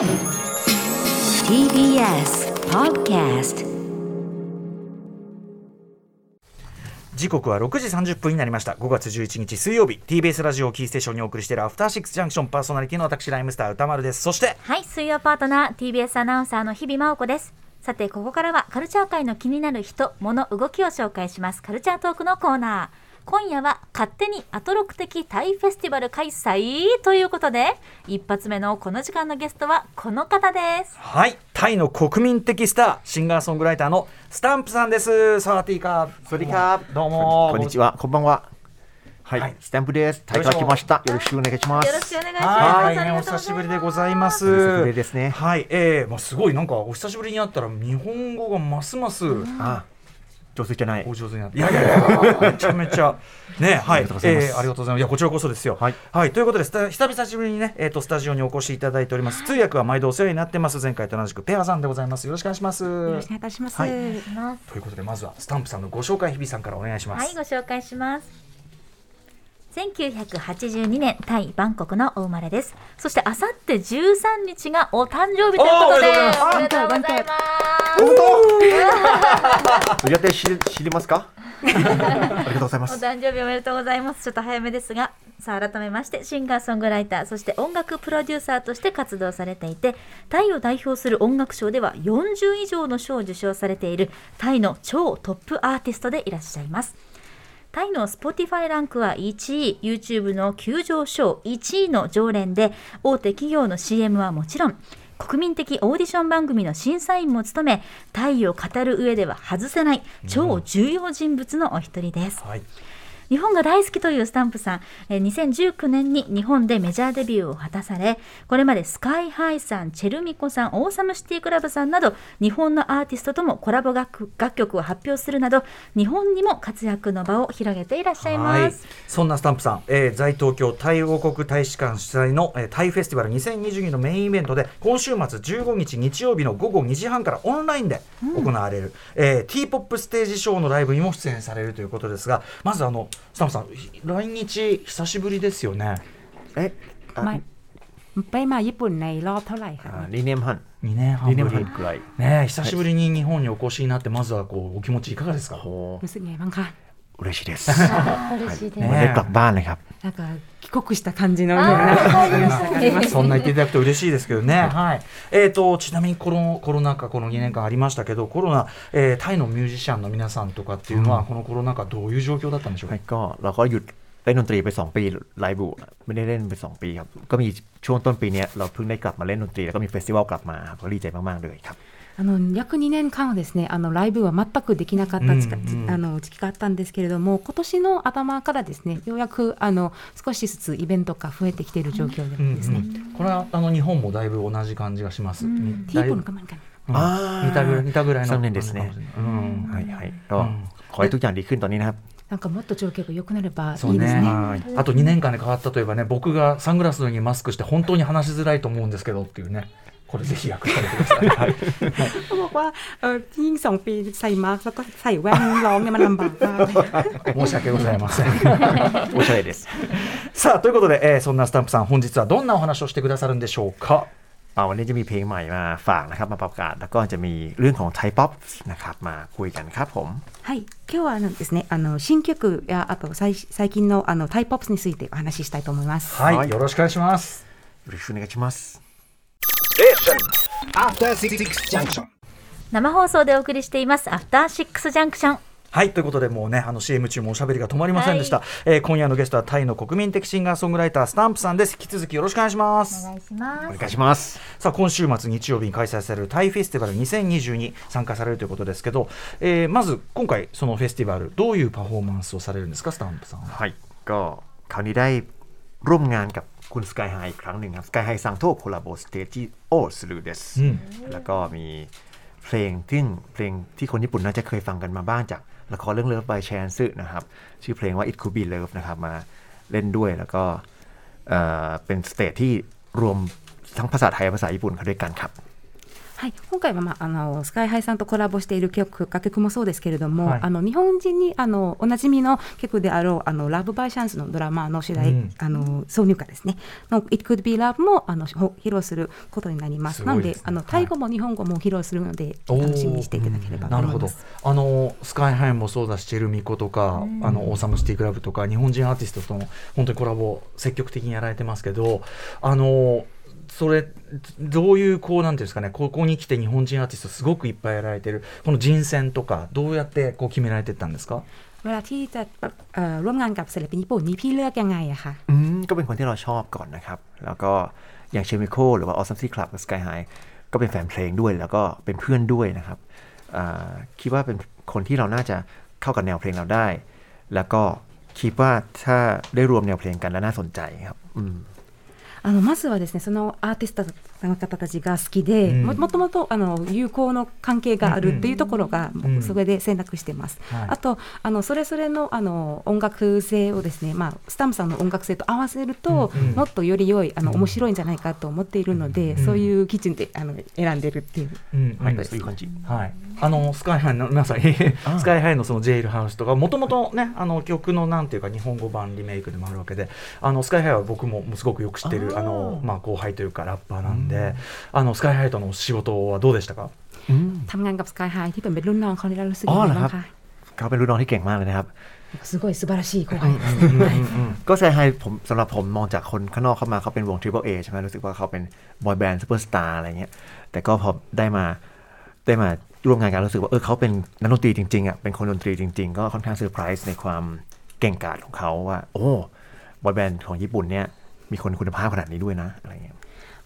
TBS Podcast 時刻は6時30分になりました5月11日水曜日 TBS ラジオをキーステーションにお送りしているアフターシックスジャンクションパーソナリティの私ライムスター歌丸ですそしてはい、水曜パートナー TBS アナウンサーの日々真央子です。さて、ここからはカルチャー界の気になる人、物、動きを紹介します。カルチャートークのコーナー。今夜は勝手にアトロク的タイフェスティバル開催ということで一発目のこの時間のゲストはこの方です。はいタイの国民的スターシンガーソングライターのスタンプさんです。サワティーカーサリカーどうも。こんにちは。こんばんは。はい、はい、スタンプです。大会来ました。よろしくお願いします。よろしくお願いします。はい、はいお久しぶりでございます。久しぶりですね。はい、ええー、まあすごい。なんかお久しぶりに会ったら日本語がますます、上手じゃないお。上手になって。いやいやいや、めちゃめちゃ。ね、はい、ありがとうございますえーありがとうございます。いや、こちらこそですよ。はいということで、久々しぶりにね、えっ、と、スタジオにお越しいただいております。通訳は毎度お世話になってます。前回と同じくペアさんでございます。よろしくお願いします。よろしくお願いいたします。はいということで、まずはスタンプさんのご紹介、日比さんからお願いします。はい、ご紹介します。1982年タイ・バンコクのお生まれですそしてあさって13日がお誕生日ということでおめでとうございますど うやって知り知りますか？ありがとうございまおす。誕生日おめでとうございます。ちょっと早めですが、さあ改めましてシンガーソングライター、そして音楽プロデューサーとして活動されていて、タイを代表する音楽賞では40以上の賞を受賞されているタイの超トップアーティストでいらっしゃいます。タイの Spotify ランクは1位、YouTube の急上昇1位の常連で、大手企業の CM はもちろん、国民的オーディション番組の審査員も務め、タイを語る上では外せない超重要人物のお一人です。はい。日本が大好きというスタンプさん、えー2019年に日本でメジャーデビューを果たされ、これまでスカイハイさん、チェルミコさん、オーサムシティクラブさんなど、日本のアーティストともコラボ楽楽曲を発表するなど、日本にも活躍の場を広げていらっしゃいはいます。、そんなスタンプさん、えー在東京タイ王国大使館主催の、えータイフェスティバル2022のメインイベントで今週末15日日曜日の午後2時半からオンラインで行われる、えー、T-POP ステージショーのライブにも出演されるということですがまずあのスタンプさん来日久しぶりですよねえ、あ ไม่ไปมาญี่ปุ่นในรอบเท่าไหร่คะ あリネムハン。 2年半リネぶりムハンくらい。ねえ久しぶりに日本にお越しになってまずはこうお気持ちいかがですかおーรู้สึกไงบ้างคะ 嬉しいです。嬉しいです。ねまだกลับบ้านเลยครับ。なんか帰国した感じのような話がありますそんな言っていただくと嬉しいですけどね。はい。えっ、と、ちなみにコロコロナ禍、この2年間ありましたけど、コロナ、えータイのミュージシャンの皆さんとかっていうのは、このコロナ禍、どういう状況だったんでしょうか。はいก็เราก็หยุดเล่นดนตรีไป 2 ปีไลฟ์บูไม่ได้เล่นไป 2 ปีครับ ก็มีช่วงต้นปีเนี้ยเราเพิ่งได้กลับมาเล่นดนตรีแล้วก็มีเฟสติวัลกลับมาครับก็ดีใจมากๆเลยครับ あの約2年間はですねあのライブは全くできなかった、うんうん、あの時期があったんですけれども今年の頭からですねようやくあの少しずつイベントが増えてきている状況ですね、うんうん、これはあの日本もだいぶ同じ感じがします。うん、ティあ似たぐら似たぐらいの3年ですね。うん、はいはい。うん、こういう時は陸んだねな。んかもっと状況が良くなればいいですね、ね、あと2年間で変わったといえばね僕がサングラスにマスクして本当に話しづらいと思うんですけどっていうね。これぜひ役立ててください。はい เขาบอกว่าเออยิ่งสองปีใส่มาร์กแล้วก็ใส่แว่นร้องเนี่ยมันลำบากมากเลย 申し訳ございません。おしゃれですさあということで、えーそんなスタンプさん本日はどんなお話をしてくださるんでしょうか。อ่าวันนี้จะมีเพลงใหม่มาฝากนะครับมาประกาศแล้วก็จะมีเรื่องของไทยป๊อปนะครับมาคุยกันครับผม はい、今日はあのですね、あの新曲やあと最最近のあのタイポップスについてお話ししたいと思います。はい、はいよろしくお願いします。よろしくお願いします After Six Junction. 生放送でお送りしています、アフターシックスジャンクション。はいということでもうねあの CM 中もおしゃべりが止まりませんでした、えー今夜のゲストはタイの国民的シンガーソングライタースタンプさんです引き続きよろしくお願いしますお願いします。お願いしますさあ今週末日曜日に開催されるタイフェスティバル2020に参加されるということですけど、えーまず今回そのフェスティバルどういうパフォーマンスをされるんですかスタンプさんははいก็คราวนี้ได้ร่วมงานกับ คุณสกายไฮอีกครั้งหนึ่งครับสกายไฮซังโตโคลาโบสเตจิโอสลูเดสอืมแล้วก็มีเพลงที่เพลงที่คนญี่ปุ่นน่าจะเคยฟังกันมาบ้างจากละครเรื่องเลิฟบายแชนซึนะครับ ชื่อเพลงว่า It Could Be Love นะครับ มาเล่นด้วยแล้วก็เอ่อเป็นสเตจที่รวมทั้งภาษาไทยและภาษาญี่ปุ่นเข้าด้วยกันครับ はい、今回は、まあ、あのスカイハイさんとコラボしている曲楽曲もそうですけれども、はい。あの日本人にあのおなじみの曲であろうあのラブバイシャンスのドラマの主題、うん。あの挿入歌ですね。の It Could Be Love もあのほ披露することになります。ね。なのであのタイ語も日本語も披露するので、楽しみにしていただければとなるほど。思います。あのスカイハイもそうだしチェルミコとか、あのオーサムシティクラブとか日本人アーティストとの本当にコラボ積極的にやられてますけどあのそれどういうこうなんていうんですかねここに来て日本人アーティストすごくいっぱいやられてるこの人選とかどうやってこう決められてったんですかเวลาที่จะเอ่อร่วมงานกับศิลปินญี่ปุ่นนี่พี่เลือกยังไงอะคะ อืมก็เป็นคนที่เราชอบก่อนนะครับ แล้วก็อย่างเชมิโคหรือว่าออซัมซี่คลับกับสกายไฮก็เป็นแฟนเพลงด้วย แล้วก็เป็นเพื่อนด้วยนะครับอ่าคิดว่าเป็นคนที่เราน่าจะเข้ากับแนวเพลงเราได้ แล้วก็คิดว่าถ้าได้รวมแนวเพลงกันแล้วน่าสนใจครับอืม あのまずはですねそのアーティストの方たちが好きで、うん。ももともとあの友好の関係があるっていうところが、うんそれで選択してます。はい。あとあのそれぞれのあの音楽性をですね、まあ、スタンプさんの音楽性と合わせると、うんうん。もっとより良いあのうん。面白いんじゃないかと思っているので、うんそういう基準であの選んでるっていう。うん。はいそういう感じ。はい、あのスカイハイの皆さんスカイハイのそのジェイルハウスとかもともとねあの曲のなんていうか日本語版リメイクでもあるわけであのスカイハイは僕もすごくよく知ってるあの、まあ、後輩というかラッパーなんで、あのスカイハイとの仕事はどうでしたか อืม ทำงานกับสกายไฮที่เป็นรุ่นน้องเขาเนี่ยรู้สึก อ๋อ ยังไง เหรอ บ้าง ครั คะ บ เขาเป็นรุ่นน้องที่เก่งมากเลยนะครับ すごい素晴らしい後輩です。 ก็สกายไฮผมสำหรับผมมองจากคนข้างนอกเข้ามาเขาเป็นวง Triple A ใช่ไหมรู้สึกว่าเขาเป็นบอยแบนด์ซูเปอร์สตาร์อะไรเงี้ยแต่ก็พอได้มาได้มา ร่วมงานกันรู้สึกว่าเออเขาเป็นนักดนตรีจริงๆอะเป็นคนดนตรีจริง ๆ ก็ค่อนข้างเซอร์ไพรส์ในความเก่งกาจของเขาว่า โอ้บอยแบนด์ของญี่ปุ่นเนี่ยมีคนคุณภาพขนาดนี้ด้วยนะอะไรเงี้ย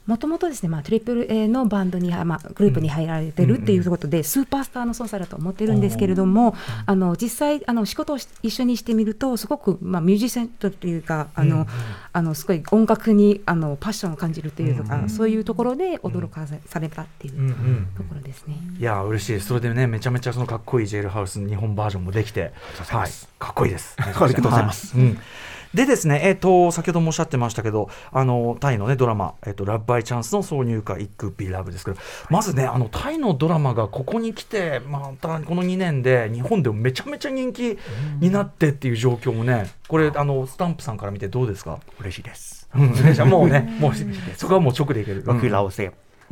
もともとですね、まあ、トリプル A のバンドに、まあ、グループに入られてるっていうことで、スーパースターの操作だと思ってるんですけれども、あの実際あの仕事をし一緒にしてみるとすごく、まあ、ミュージシャンというかあの、あのすごい音楽にあのパッションを感じるというとか、そういうところで驚かさされたっていううんうんところですね。いや嬉しいです。それでねめちゃめちゃそのかっこいいジェイルハウスの日本バージョンもできてはい。かっこいいです。ありがとうございます。はい。うんでですね、えっ、ー、と、先ほどもおっしゃってましたけど、あの、タイのね、ドラマ、えっ、ー、と、ラブバイチャンスの挿入歌、イックビラブですけど、まずね、あの、タイのドラマがここに来て、またこの2年で、日本でもめちゃめちゃ人気になってっていう状況もね、これ、あ。の、スタンプさんから見てどうですか？嬉しいです。うん、もうね、もう、そこはもう直でいける。うん、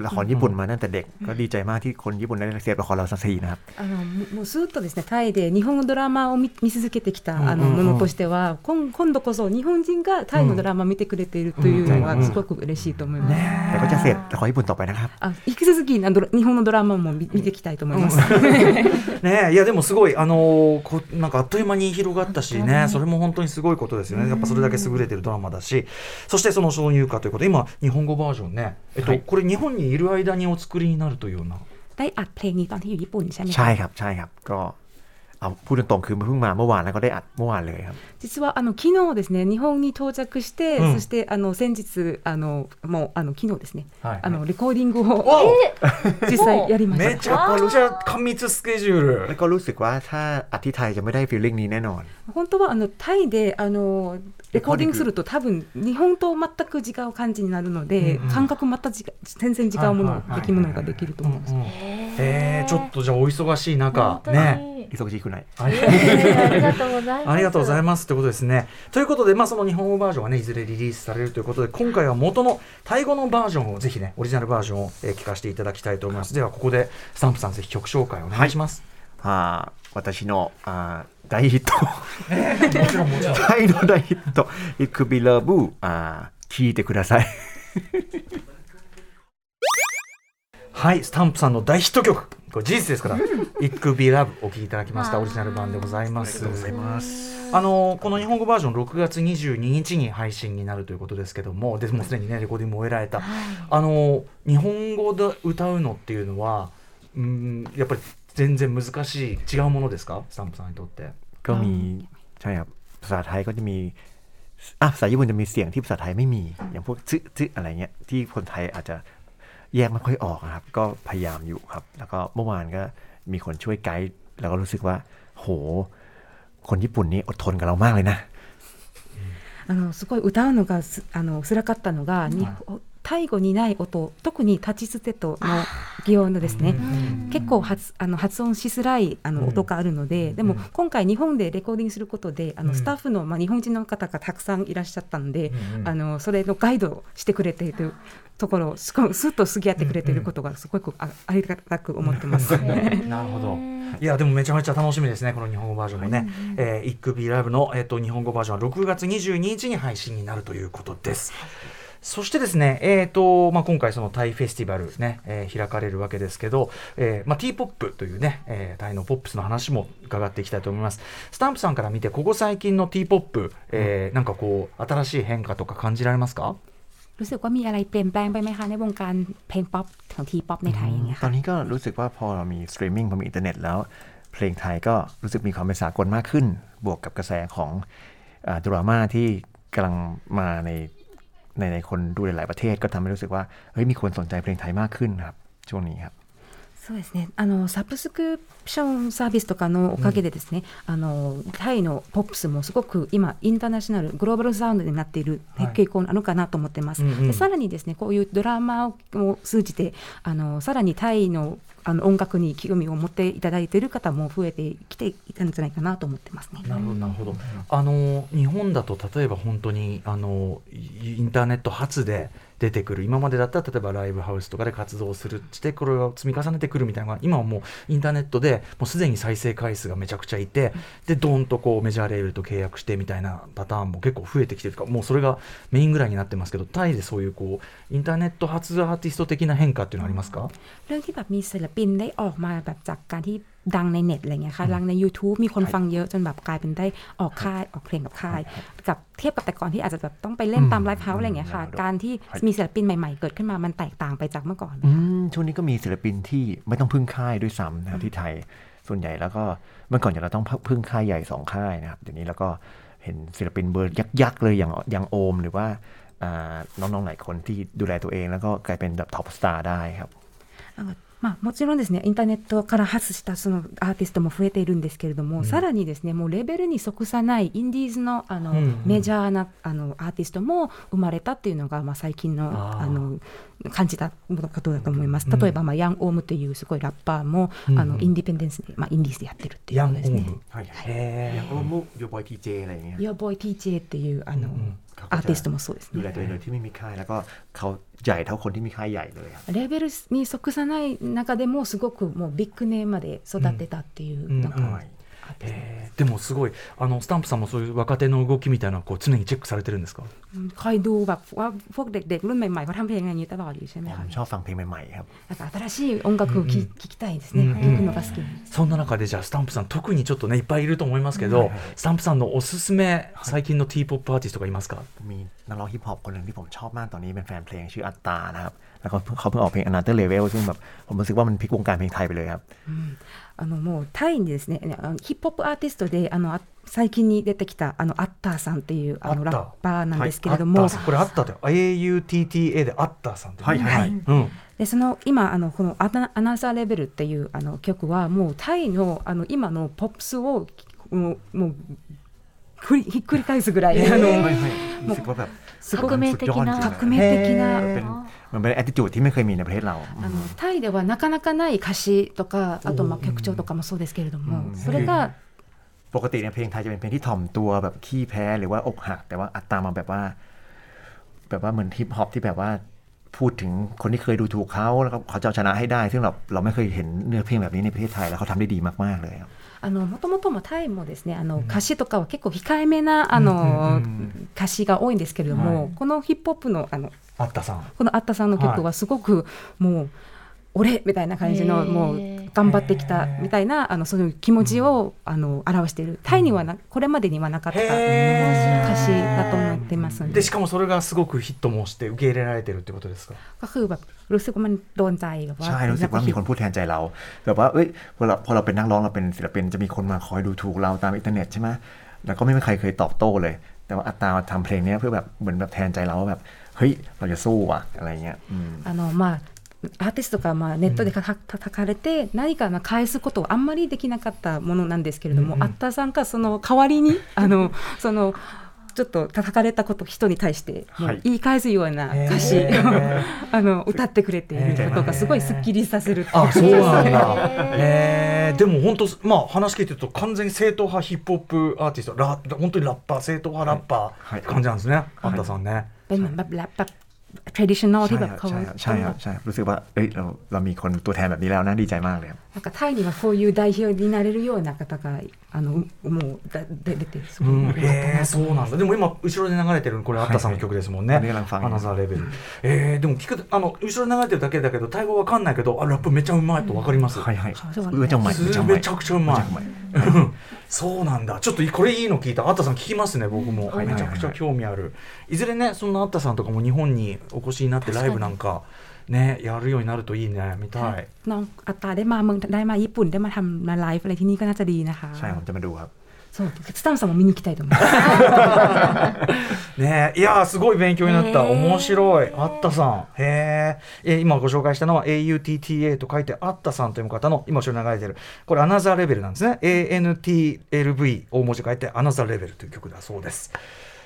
ละครญี่ปุ่นมาตั้งแต่เด็ก ก็ดีใจมากที่คนญี่ปุ่นได้เสพละครเราสักทีนะครับ あのももうずっとですねタイで日本のドラマを見見続けてきたあのうんうんうんものとしては、今今度こそ日本人がタイのドラマを見てくれているというのうんはすごく嬉しいと思います。 แต่ก็จะเสพละครญี่ปุ่นต่อไปนะครับ あ引き続きあのドラ日本のドラマも見見ていきたいと思います。ねえいやでもすごいあのーこなんかあっという間に広がったしねそれも本当にすごいことですよねやっぱそれだけ優れてるドラマだしそしてその挿入歌ということで今日本語バージョンねえっと、これ日本に いる間にお作りになるというような ได้อัดเพลงนี้ตอนที่อยู่ญี่ปุ่นใช่ไหมคะ ใช่ครับ ใช่ครับ ก็เอาพูดตรงๆคือเพิ่งมาเมื่อวานแล้วก็ได้อัดเมื่อวานเลยครับ 実はあの昨日ですね日本に到着して、うんそしてあの先日あのもうあの昨日ですね、はいあのレコーディングをわ実際やりまおめしちゃくちゃ過密スケジュール แล้วก็รู้สึกว่าถ้าอัดที่ไทยจะไม่ได้ฟีลลิ่งนี้แน่นอน た本当はあのタイであの レコーディングすると多分日本と全く違う感じになるので、うんうん感覚また全然違うもの、はいはいはい出来物ができると思います。えー、ちょっとじゃあお忙しい中ね忙しくないありえーありがとうございます。ありがとうございまますということですね。ということで、まあ、その日本語バージョンはね、いずれリリースされるということで、今回は元のタイ語のバージョンをぜひね、オリジナルバージョンを、えー聞かせていただきたいと思います。では、ここでスタンプさん、ぜひ曲紹介お願いします。あー私のあー大ヒットもちろん、もちろん。タイの大ヒット It could be love あー聞いてくださいはい、スタンプさんの大ヒット曲。これ事実ですから、It Could Be Love お聴きいただきました。オリジナル版でございます。あのこの日本語バージョン6月22日に配信になるということですけども、でもうすでにねレコーディングも終えられた。あの日本語で歌うのっていうのは、うんやっぱり全然難しい違うものですか、スタンプさんにとって。 ก็มีใช่ครับภาษาไทยก็จะมีอ่ะภาษาญี่ปุ่นจะมีเสียงที่ภาษาไทยไม่มี อย่างพวกซึซึอะไรเงี้ยที่คนไทยอาจจะแยกไม่ค่อยออกอะครับ ก็พยายามอยู่ครับ แล้วก็เมื่อวานก็มีคนช่วยไกด์แล้วก็รู้สึกว่า โห คนญี่ปุ่นนี่อดทนกับเรามากเลยนะ あのすごい歌うのがすあの辛かったのが、にタ イ語にない音特にタチステトの擬音のですね、結構発あの発音しづらいあの音があるので、でも今回日本でレコーディングすることであのスタッフの、まあ、日本人の方がたくさんいらっしゃったので、あのそれのガイドをしてくれているところをすごすっと過ぎ合ってくれていることがすごくあありがたく思ってます。なるほど。いやでもめちゃめちゃ楽しみですねこの日本語バージョンもね。えー、イックビライブのえっ、と日本語バージョンは6月22日に配信になるということです。そしてですね、えーとまあ、今回、そのタイフェスティバルね、えー開かれるわけですけど、えーまあ、T ポップというね、えータイのポップスの話も伺っていきたいと思います。スタンプさんから見て、ここ最近の T ポップ、えーなんかこう、新しい変化とか感じられますか รู้สึกว่ามีอะไรเปลี่ยนแปลงไปไหมคะในวงการเพลงป๊อปของทีป๊อปในไทยอย่างเงี้ย ตอ ค่ะ นนี้ก็รู้สึกว่าพอเรามีสตรีมมิ่งพอมีอินเทอร์เน็ตแล้ว เพลงไทยก็รู้สึกมีความเป็นสากลมากขึ้น บวกกับกระแสของอ่าดราม่าที่กำลังมาใน ในในคนดูหลาย ๆ ประเทศก็ทำให้รู้สึกว่าเฮ้ยมีคนสนใจเพลงไทยมากขึ้นครับช่วงนี้ครับ そうですね。あのサブスクションサービスとかのおかげでですね、あのタイのポップスもすごく今インターナショナルグローバルサウンドになっているはい。傾向なのかなと思ってます、うんうん。でさらにですねこういうドラマをを通じてあのさらにタイのあの音楽に興味を持っていただいている方も増えてきていたんじゃないかなと思ってますね。なるほどなるほど。あの日本だと例えば本当にあのイインターネット発で出てくる今までだったら例えばライブハウスとかで活動するしてこれを積み重ねてくるみたいなのが今はもうインターネットでもうすでに再生回数がめちゃくちゃいてでドーンとこうメジャーレーベルと契約してみたいなパターンも結構増えてきてるというかもうそれがメインぐらいになってますけどタイでそういうこうインターネット発アーティスト的な変化っていうのはありますか เรื่องที่แบบมีศิลปินได้ออกมาแบบจากการที่ ดังในเน็ตอะไรเงี้ยค่ะดังใน YouTube มีคนฟังเยอะจนแบบกลายเป็นได้ออกค่ายออกเพลงกับค่าย กับเทียบกับแต่ก่อนที่อาจจะแบบต้องไปเล่นตามไลฟ์เฮาส์อะไรเงี้ยค่ะ การที่มีศิลปินใหม่ๆ เกิดขึ้นมามันแตกต่างไปจากเมื่อก่อนอืมช่วงนี้ก็มีศิลปินที่ไม่ต้องพึ่งค่ายด้วยซ้ำนะครับที่ไทยส่วนใหญ่แล้วก็เมื่อก่อนจะเราต้องพึ่งค่ายใหญ่สองค่ายนะครับเดี๋ยวนี้แล้วก็เห็นศิลปินเบอร์ยักษ์ๆเลยอย่างอย่างโอมหรือว่าอ่าน้องๆหลายคนที่ดูแลตัวเอง แล้วก็กลายเป็นแบบท็อปสตาร์ได้ครับあのまあ、もちろんですねインターネットから発したそのアーティストも増えているんですけれども、さらにですねもうレベルに即さないインディーズのあの、うんうん。メジャーなあのアーティストも生まれたっていうのが、まあ、最近のあの感じたことだと思います。例えば、まあ、ヤン・オームというすごいラッパーも、うんあのインディペンデンスで、まあ、インディーズでやってるっていうヤン・オことですねー。ムはいへอย่างโอมุโยบอยทีเจอะไรอย่างเงี้ย Your Boy TJ っていうあの、うんうんアーティストもそうですね。ดูแลตัวเองโดยที่ไม่มีค่ายแล้วก็เขาใหญ่เท่าคนที่มีค่ายใหญ่เลยครับ レベルに即さない中でもすごくもうビッグネームまで育てたっていう、うんなんか、うんアーティスト えーでもすごいあのスタンプさんもそういう若手の動きみたいなのをこう常にチェックされてるんですか คอยดูแบบว่าพวกเด็กๆ รุ่นใหม่ๆเขาทำเพลงอย่างนี้ตลอดอยู่ใช่ไหม ผ คะ มชอบฟังเพลงใหม่ๆครับ なんか新しい音楽を聴,、うんうんきたいですね、うんうん聴くのが好きですそんな中でじゃあスタンプさん特にちょっとねいっぱいいると思いますけど、スタンプさんのおすすめ最近の T-POP アーティストがいますか มีนักร้องฮิปฮอปคนหนึ่งที่ผมชอบมากตอนนี้เป็นแฟนเพลงชื่ออัตตานะครับแล้วก็เขาเพิ่งออกเพลง Another Level ซึ่งแบบผมรู้สึกว่ามันพลิกวงการเพลงไทยไปเลยครับ あのもうタイにですねあのヒップホップアーティストであのあ最近に出てきたあのアッターさんっていうあのアッター。ラッパーなんですけアッタれども、ーさん。これあったで AUTTA であったさんって、はいはい。はい。うん、でその今あのこのアナ「アナザーレベル」っていうあの曲はもうタイのあの今のポップスをもうもうひっくり返すぐらい、あのはいはいรู้สึกว่าแบบ すごく革命的な革命的な。 เป็นมันเป็น attitude ที่ไม่เคยมีในประเทศเรา あのタイではなかなかない歌詞とかあとまあ曲調とかもそうですけれども、うんそれが ปกติเนี่ยเพลงไทยจะเป็นเพลงที่ถ่อมตัวแบบขี้แพ้หรือว่าอกหัก แต่ว่าอัตตามาแบบว่า แบบว่าเหมือนฮิปฮอปที่แบบว่า พูดถึงคนที่เคยดูถูกเขาแล้วก็เขาจะเอาชนะให้ได้ ซึ่งเราเราไม่เคยเห็นเนื้อเพลงแบบนี้ในประเทศไทยแล้วเขาทำได้ดีมากๆเลยครับ あのもともともタイもですねあの歌詞とかは結構控えめなあの、歌詞が多いんですけれども、このヒップホップのあのあったさんこのあったさんの曲はすごくもう、俺みたいな感じのへーもう 頑張ってきたみたいなあのそういう気持ちを、あの表しているタイにはなこれまでにはなかった歌へー詞だと思ってますのででしかもそれがすごくヒットもして受け入れられてるってことですか ก็คือแบบรู้สึกว่ามันโดนใจแบบว่า ใช่รู้สึกว่ามีคนพูดแทนใจเรา แบบว่าเอ้ยพอเราพอเราเป็นนักร้องเราเป็นศิลปินจะมีคนมาคอยดูถูกเราตามอินเทอร์เน็ตใช่ไหมแล้วก็ไม่มีใครเคยตอบโต้เลย แต่ว่าอัตตาทำเพลงเนี้ยเพื่อแบบเหมือนแบบแทนใจเราว่าแบบเฮ้ยเราจะสู้ว่ะอะไรเงี้ยอืม あのまあ アーティストがまあネットでた叩かれて、何かまあ返すことをあんまりできなかったものなんですけれども、あっ、アッターさんがその代わりに あのそのちょっと叩かれたこと人に対して言い返すような歌詞を、はい、あの歌ってくれていることがすごいすっきりさせるあそうなんだ、え、でも本当、まあ、話聞いてると完全に正統派ヒップホップアーティストラ本当にラッパー正統派ラッパーって感じなんですね、はい、はい、さんね。はい。ラッパ มือนแบบแรปแบบ traditional ที่ใช่แบบครับเขาใช่ครับใช่ครับใช่ครับรู้สึกว่าเอ้ยเราเรามีคนตัวแทนแบบนี้แล้วนะดีใจมากเลยครับ なんかタイにはそういう代表になれるような方があのもうだで出てすごいうん、えそうなんだ。でも今後ろで流れてるこれあったさんの曲ですもんね、はいはいアナザーレベル、えー、でも聞くあの後ろで流れてるだけだけどタイ語わかんないけどあラップめっちゃうまいとわかります、はいはい。そうめちゃうまいめちゃうまいめちゃくちゃうまいめちゃうまいうんそうなんだ。ちょっとこれいいの聞いた。あったさん聞きますね僕も、はい。めちゃくちゃ興味ある。いずれねそんなあったさんとかも日本にお越しになってライブなんかねやるようになるといいね見たいน้องอัตาได้มาเมืองได้มาญี่ปุ่นได้มาทำมาไลฟ์อะไรที่นี่ก็น่าจะดีนะคะใช่ผมจะมาดูครับそう、スタンさんも見にたいと思います。ねいやすごい勉強になった。面白い。あったさん。へえ。今ご紹介したのは AUTTA と書いてあったさんという方の、今後ろ流れてる。これ、アナザーレベルなんですね。ANTLV 大文字書いて、アナザーレベルという曲だそうです。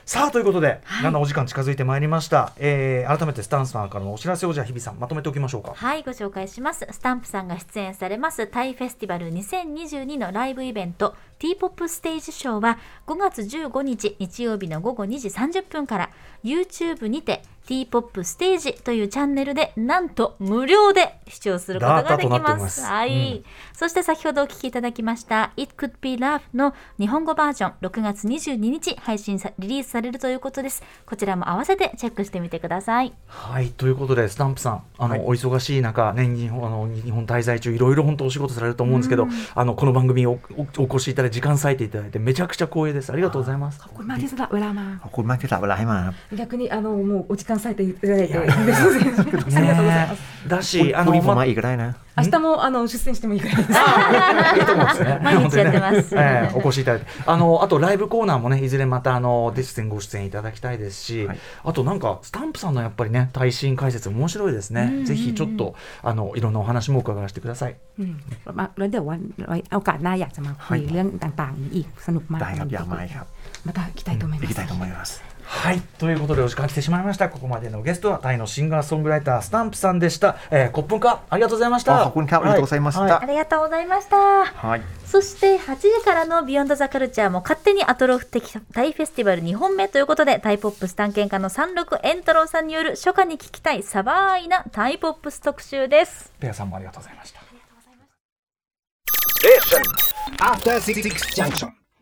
さあということで、だんだんお時間近づいてまいりました、えー改めてスタンさんからのお知らせをじゃあ日比さんまとめておきましょうか。はい、ご紹介します。スタンプさんが出演されます。タイフェスティバル2022のライブイベント T-POP ステージショーは5月15日日曜日の午後2時30分から YouTube にて T-POP ステージというチャンネルでなんと無料で視聴することができます。ますはい、うん、そして先ほどお聞きいただきました「It Could Be Love」の日本語バージョン6月22日配信さリリースされるということです。こちらも合わせてチェックしてみてください。はいということでスタンプさんあの、はい、お忙しい中、ね、日本あの日本滞在中いろいろ本当お仕事されると思うんですけど、うん、あのこの番組おお越しいただいて時間割いていただいてめちゃくちゃ光栄です。ありがとうございます。あここまでだ、裏ら。ここまで、逆にあのもうお時間割いていただいてありがとうございますだしあのพรุ่งนี้ผม ま มาอีกก็ได้นะ 明日もあの出演してもいいくらいですいいと思うんですね。毎日やってます本当にねええお越しいただいて、あのあとライブコーナーもねいずれまたあのディステンご出演いただきたいですし、はいあとなんかスタンプさんのやっぱりね耐震解説面白いですね。ぜひちょっとあのいろんなお話も伺わせてください。 อืมมาแล้วเดี๋ยววันไว้โอกาสหน้าอยากจะมาคุยเรื่องต่างๆนี้อีกสนุกมาก ได้ครับอยากมาอีกครับ また来たいと思います行きたいと思います はいということでお時間来てしまいました。ここまでのゲストはタイのシンガーソングライタースタンプさんでした、えー、ขอบคุณค่ะありがとうございました。ありがとうございました、ありがとうございました、はい、そして8時からのビヨンドザカルチャーも勝手にアトロク的タイフェスティバル2本目ということでタイポップス探検家の三六エントローさんによる初夏に聞きたいสบาย なタイポップス特集です。ペアさんもありがとうございました。ありがとうございましたえ After シックスジャンクション